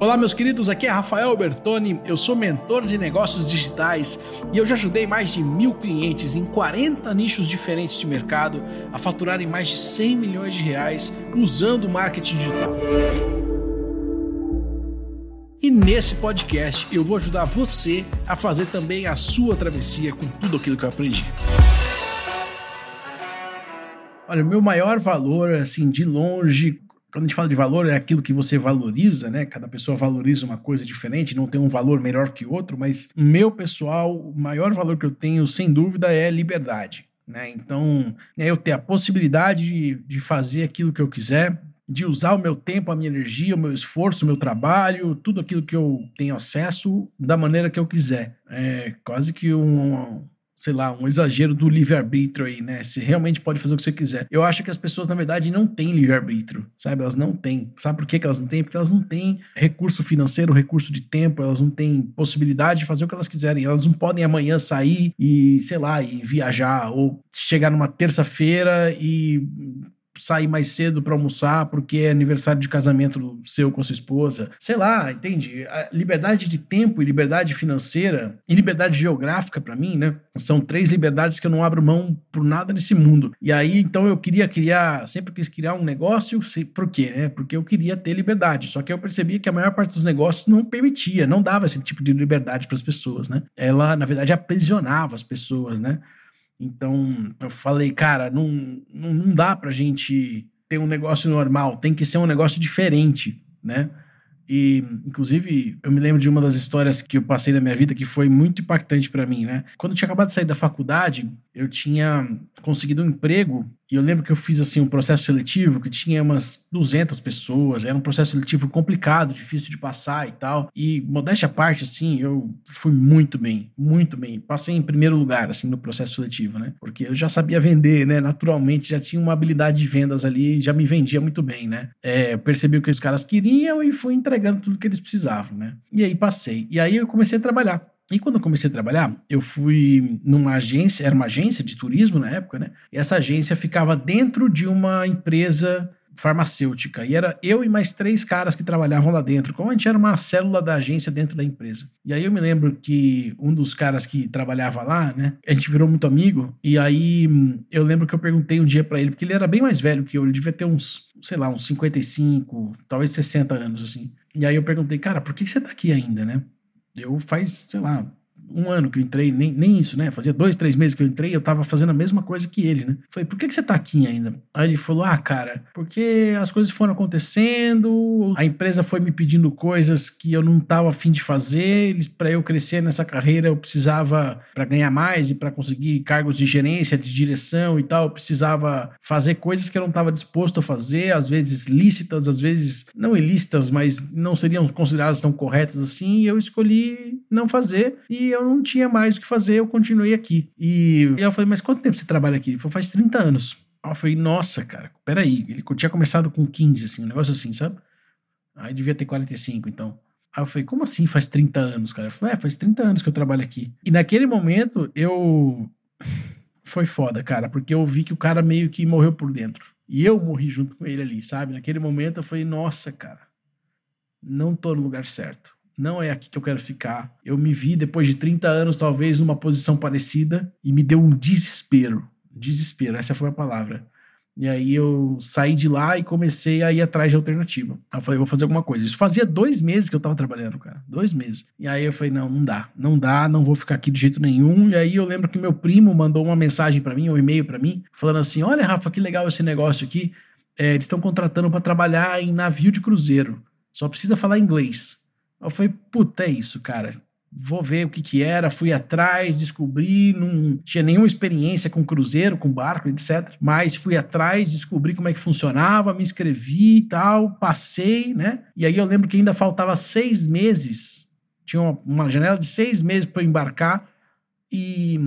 Olá, meus queridos, aqui é Rafael Bertoni, eu sou mentor de negócios digitais e eu já ajudei mais de mil clientes em 40 nichos diferentes de mercado a faturarem mais de 100 milhões de reais usando o marketing digital. E nesse podcast eu vou ajudar você a fazer também a sua travessia com tudo aquilo que eu aprendi. Olha, o meu maior valor, assim, de longe, quando a gente fala de valor, é aquilo que você valoriza, né? Cada pessoa valoriza uma coisa diferente, não tem um valor melhor que outro, mas meu pessoal, o maior valor que eu tenho, sem dúvida, é liberdade. Né? Então, é eu ter a possibilidade de, de fazer aquilo que eu quiser, de usar o meu tempo, a minha energia, o meu esforço, o meu trabalho, tudo aquilo que eu tenho acesso da maneira que eu quiser. É quase que um, sei lá, um exagero do livre-arbítrio aí, né? Você realmente pode fazer o que você quiser. Eu acho que as pessoas, na verdade, não têm livre-arbítrio, sabe? Elas não têm. Sabe por que, elas não têm? Porque elas não têm recurso financeiro, recurso de tempo, elas não têm possibilidade de fazer o que elas quiserem. Elas não podem amanhã sair e, sei lá, e viajar, ou chegar numa terça-feira e sair mais cedo para almoçar porque é aniversário de casamento seu com sua esposa. Sei lá, entende? A liberdade de tempo e liberdade financeira e liberdade geográfica para mim, né? São três liberdades que eu não abro mão por nada nesse mundo. E aí, então eu queria criar, sempre quis criar um negócio, por quê, né? Porque eu queria ter liberdade. Só que eu percebia que a maior parte dos negócios não permitia, não dava esse tipo de liberdade para as pessoas, né? Ela, na verdade, aprisionava as pessoas, né? Então eu falei, cara, não, não, não dá pra gente ter um negócio normal, tem que ser um negócio diferente, né? E, inclusive, eu me lembro de uma das histórias que eu passei na minha vida que foi muito impactante para mim, né? Quando eu tinha acabado de sair da faculdade, eu tinha conseguido um emprego e eu lembro que eu fiz assim um processo seletivo que tinha umas 200 pessoas, era um processo seletivo complicado, difícil de passar e tal. E modéstia à parte assim, eu fui muito bem, muito bem. Passei em primeiro lugar assim no processo seletivo, né? Porque eu já sabia vender, né? Naturalmente já tinha uma habilidade de vendas ali, já me vendia muito bem, né? É, percebi o que os caras queriam e fui entregando tudo que eles precisavam, né? E aí passei. E aí eu comecei a trabalhar. E quando eu comecei a trabalhar, eu fui numa agência, era uma agência de turismo na época, né? E essa agência ficava dentro de uma empresa farmacêutica. E era eu e mais três caras que trabalhavam lá dentro. Como a gente era uma célula da agência dentro da empresa. E aí eu me lembro que um dos caras que trabalhava lá, né? A gente virou muito amigo. E aí eu lembro que eu perguntei um dia para ele, porque ele era bem mais velho que eu, ele devia ter uns, sei lá, uns 55, talvez 60 anos, assim. E aí eu perguntei, cara, por que você tá aqui ainda, né? Eu faz, sei lá, um ano que eu entrei, nem, nem isso, né? Fazia dois, três meses que eu entrei, eu tava fazendo a mesma coisa que ele, né? Falei, por que, que você tá aqui ainda? Aí ele falou, ah, cara, porque as coisas foram acontecendo, a empresa foi me pedindo coisas que eu não tava afim de fazer, eles, pra eu crescer nessa carreira, eu precisava, para ganhar mais e para conseguir cargos de gerência, de direção e tal, eu precisava fazer coisas que eu não tava disposto a fazer, às vezes lícitas, às vezes não ilícitas, mas não seriam consideradas tão corretas assim, e eu escolhi não fazer, e eu eu não tinha mais o que fazer, eu continuei aqui. E, e eu falei, mas quanto tempo você trabalha aqui? Ele falou, faz 30 anos. Eu falei, nossa, cara, peraí. Ele tinha começado com 15, assim, um negócio assim, sabe? Aí devia ter 45, então. Aí eu falei, como assim faz 30 anos, cara? Ele falou, é, faz 30 anos que eu trabalho aqui. E naquele momento, eu. Foi foda, cara, porque eu vi que o cara meio que morreu por dentro. E eu morri junto com ele ali, sabe? Naquele momento eu falei, nossa, cara, não tô no lugar certo não é aqui que eu quero ficar. Eu me vi depois de 30 anos, talvez, numa posição parecida e me deu um desespero. Desespero, essa foi a palavra. E aí eu saí de lá e comecei a ir atrás de alternativa. Eu falei, vou fazer alguma coisa. Isso fazia dois meses que eu tava trabalhando, cara. Dois meses. E aí eu falei, não, não dá. Não dá, não vou ficar aqui de jeito nenhum. E aí eu lembro que meu primo mandou uma mensagem para mim, um e-mail para mim, falando assim: olha, Rafa, que legal esse negócio aqui. É, eles estão contratando para trabalhar em navio de cruzeiro. Só precisa falar inglês. Eu falei, puta, é isso, cara. Vou ver o que que era, fui atrás, descobri, não tinha nenhuma experiência com cruzeiro, com barco, etc. Mas fui atrás, descobri como é que funcionava, me inscrevi e tal, passei, né? E aí eu lembro que ainda faltava seis meses, tinha uma, uma janela de seis meses para embarcar e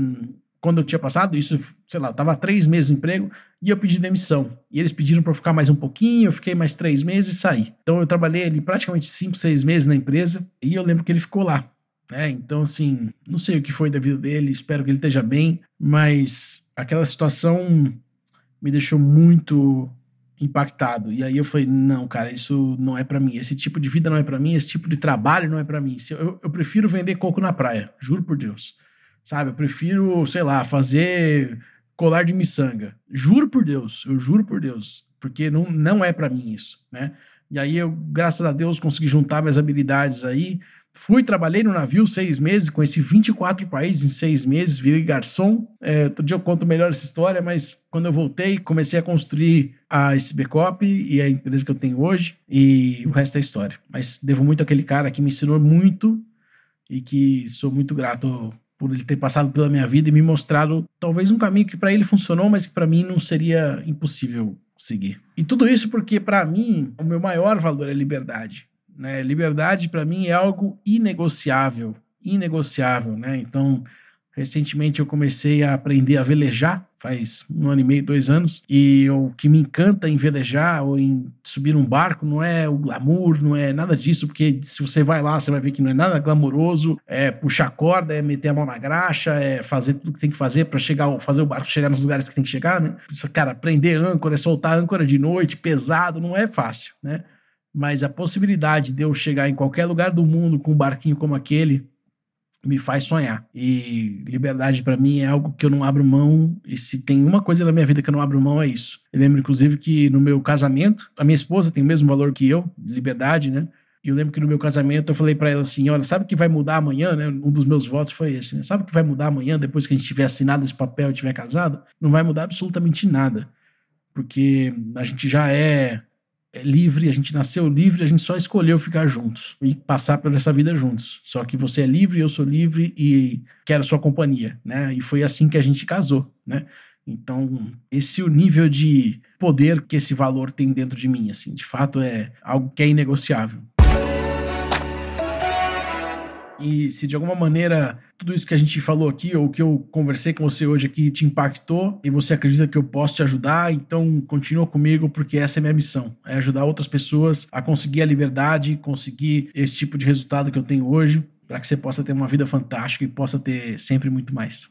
quando eu tinha passado, isso, sei lá, tava três meses no emprego e eu pedi demissão. E eles pediram para eu ficar mais um pouquinho, eu fiquei mais três meses e saí. Então eu trabalhei ali praticamente cinco, seis meses na empresa e eu lembro que ele ficou lá. Né? Então, assim, não sei o que foi da vida dele, espero que ele esteja bem, mas aquela situação me deixou muito impactado. E aí eu falei, não, cara, isso não é para mim. Esse tipo de vida não é para mim, esse tipo de trabalho não é para mim. Eu, eu prefiro vender coco na praia, juro por Deus. Sabe, eu prefiro, sei lá, fazer colar de miçanga. Juro por Deus, eu juro por Deus, porque não, não é para mim isso, né? E aí eu, graças a Deus, consegui juntar minhas habilidades aí. Fui, trabalhei no navio seis meses, conheci 24 países em seis meses, virei garçom. É, outro dia eu conto melhor essa história, mas quando eu voltei, comecei a construir a SBCOP e a empresa que eu tenho hoje, e o resto é história. Mas devo muito àquele cara que me ensinou muito e que sou muito grato por ele ter passado pela minha vida e me mostrado talvez um caminho que para ele funcionou, mas que para mim não seria impossível seguir. E tudo isso porque para mim o meu maior valor é liberdade. Né? Liberdade para mim é algo inegociável, inegociável, né? Então Recentemente eu comecei a aprender a velejar, faz um ano e meio, dois anos, e o que me encanta em velejar ou em subir um barco não é o glamour, não é nada disso, porque se você vai lá, você vai ver que não é nada glamouroso, é puxar corda, é meter a mão na graxa, é fazer tudo que tem que fazer para chegar, fazer o barco chegar nos lugares que tem que chegar, né? Cara, prender âncora, soltar âncora de noite, pesado, não é fácil, né? Mas a possibilidade de eu chegar em qualquer lugar do mundo com um barquinho como aquele, me faz sonhar. E liberdade para mim é algo que eu não abro mão. E se tem uma coisa na minha vida que eu não abro mão, é isso. Eu lembro, inclusive, que no meu casamento, a minha esposa tem o mesmo valor que eu, liberdade, né? E eu lembro que no meu casamento eu falei para ela assim: olha, sabe o que vai mudar amanhã, né? Um dos meus votos foi esse, né? Sabe o que vai mudar amanhã, depois que a gente tiver assinado esse papel e tiver casado? Não vai mudar absolutamente nada. Porque a gente já é é livre, a gente nasceu livre, a gente só escolheu ficar juntos e passar por essa vida juntos. Só que você é livre, eu sou livre e quero sua companhia, né? E foi assim que a gente casou, né? Então, esse é o nível de poder que esse valor tem dentro de mim, assim, de fato é algo que é inegociável. E se de alguma maneira tudo isso que a gente falou aqui, ou que eu conversei com você hoje aqui, te impactou e você acredita que eu posso te ajudar, então continua comigo, porque essa é minha missão: é ajudar outras pessoas a conseguir a liberdade, conseguir esse tipo de resultado que eu tenho hoje, para que você possa ter uma vida fantástica e possa ter sempre muito mais.